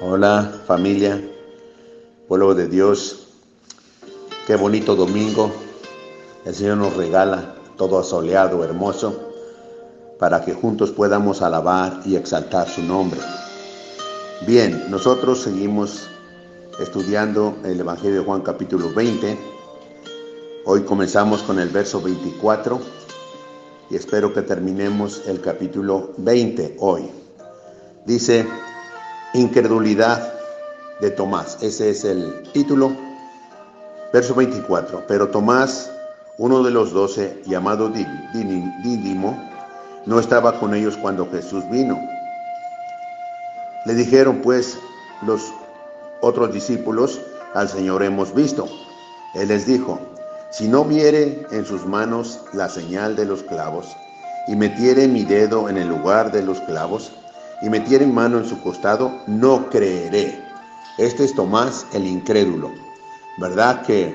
Hola familia, pueblo de Dios, qué bonito domingo. El Señor nos regala todo asoleado, hermoso, para que juntos podamos alabar y exaltar su nombre. Bien, nosotros seguimos estudiando el Evangelio de Juan capítulo 20. Hoy comenzamos con el verso 24 y espero que terminemos el capítulo 20 hoy. Dice, incredulidad de Tomás. Ese es el título. Verso 24. Pero Tomás, uno de los doce, llamado Dídimo, no estaba con ellos cuando Jesús vino. Le dijeron pues los otros discípulos, al Señor hemos visto. Él les dijo, si no viere en sus manos la señal de los clavos, y metiere mi dedo en el lugar de los clavos, y metiere mano en su costado, no creeré. Este es Tomás el incrédulo. ¿Verdad que,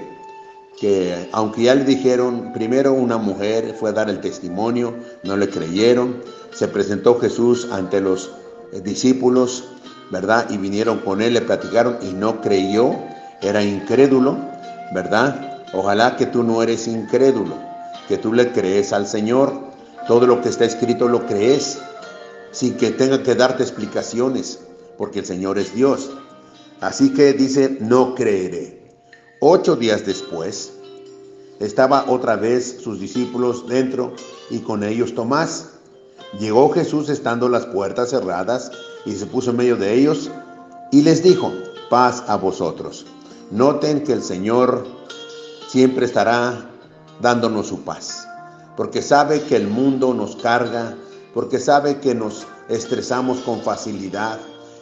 que aunque ya le dijeron, primero una mujer fue a dar el testimonio, no le creyeron, se presentó Jesús ante los eh, discípulos, ¿verdad? Y vinieron con él, le platicaron y no creyó, era incrédulo, ¿verdad? Ojalá que tú no eres incrédulo, que tú le crees al Señor, todo lo que está escrito lo crees, sin que tenga que darte explicaciones, porque el Señor es Dios. Así que dice, no creeré. Ocho días después, estaba otra vez sus discípulos dentro y con ellos Tomás. Llegó Jesús estando las puertas cerradas y se puso en medio de ellos y les dijo, paz a vosotros. Noten que el Señor siempre estará dándonos su paz, porque sabe que el mundo nos carga porque sabe que nos estresamos con facilidad,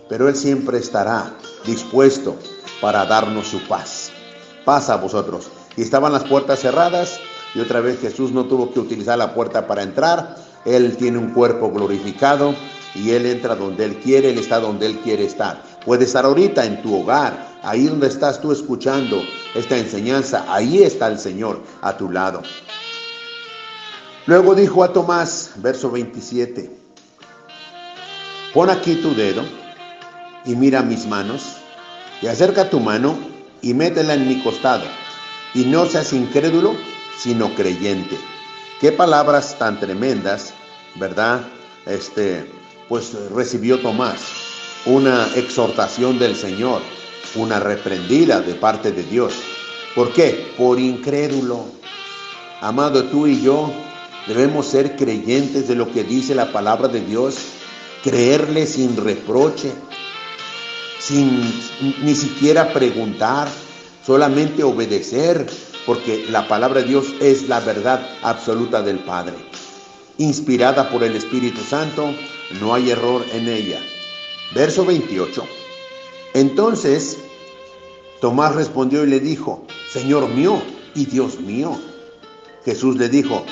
pero Él siempre estará dispuesto para darnos su paz. Paz a vosotros. Y estaban las puertas cerradas y otra vez Jesús no tuvo que utilizar la puerta para entrar. Él tiene un cuerpo glorificado y Él entra donde Él quiere, Él está donde Él quiere estar. Puede estar ahorita en tu hogar, ahí donde estás tú escuchando esta enseñanza, ahí está el Señor a tu lado. Luego dijo a Tomás, verso 27, pon aquí tu dedo y mira mis manos, y acerca tu mano y métela en mi costado, y no seas incrédulo, sino creyente. Qué palabras tan tremendas, ¿verdad? Este, pues recibió Tomás una exhortación del Señor, una reprendida de parte de Dios. ¿Por qué? Por incrédulo. Amado, tú y yo Debemos ser creyentes de lo que dice la palabra de Dios, creerle sin reproche, sin ni siquiera preguntar, solamente obedecer, porque la palabra de Dios es la verdad absoluta del Padre. Inspirada por el Espíritu Santo, no hay error en ella. Verso 28. Entonces Tomás respondió y le dijo, Señor mío y Dios mío. Jesús le dijo,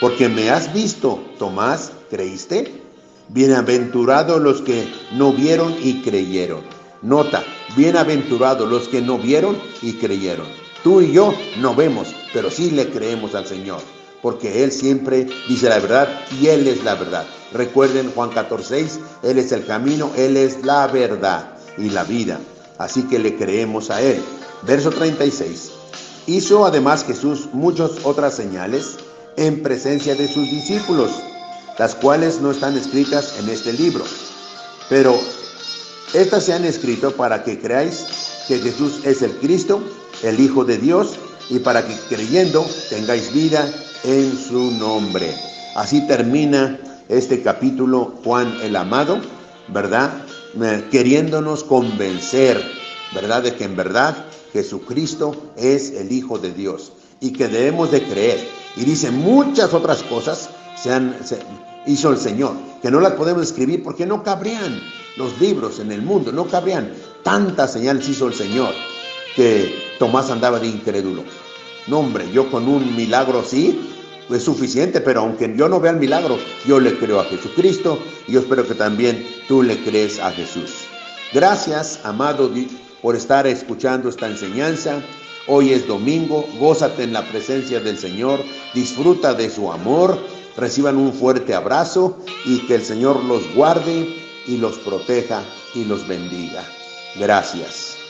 porque me has visto, Tomás, ¿creíste? Bienaventurados los que no vieron y creyeron. Nota, bienaventurados los que no vieron y creyeron. Tú y yo no vemos, pero sí le creemos al Señor, porque Él siempre dice la verdad y Él es la verdad. Recuerden Juan 14, Él es el camino, Él es la verdad y la vida. Así que le creemos a Él. Verso 36. Hizo además Jesús muchas otras señales en presencia de sus discípulos, las cuales no están escritas en este libro. Pero estas se han escrito para que creáis que Jesús es el Cristo, el Hijo de Dios, y para que creyendo tengáis vida en su nombre. Así termina este capítulo Juan el Amado, ¿verdad? Queriéndonos convencer, ¿verdad? De que en verdad Jesucristo es el Hijo de Dios y que debemos de creer. Y dice muchas otras cosas se, han, hizo el Señor, que no las podemos escribir porque no cabrían los libros en el mundo, no cabrían. Tantas señales hizo el Señor que Tomás andaba de incrédulo. No, hombre, yo con un milagro sí, es suficiente, pero aunque yo no vea el milagro, yo le creo a Jesucristo y yo espero que también tú le crees a Jesús. Gracias, amado, por estar escuchando esta enseñanza. Hoy es domingo, gózate en la presencia del Señor, disfruta de su amor, reciban un fuerte abrazo y que el Señor los guarde y los proteja y los bendiga. Gracias.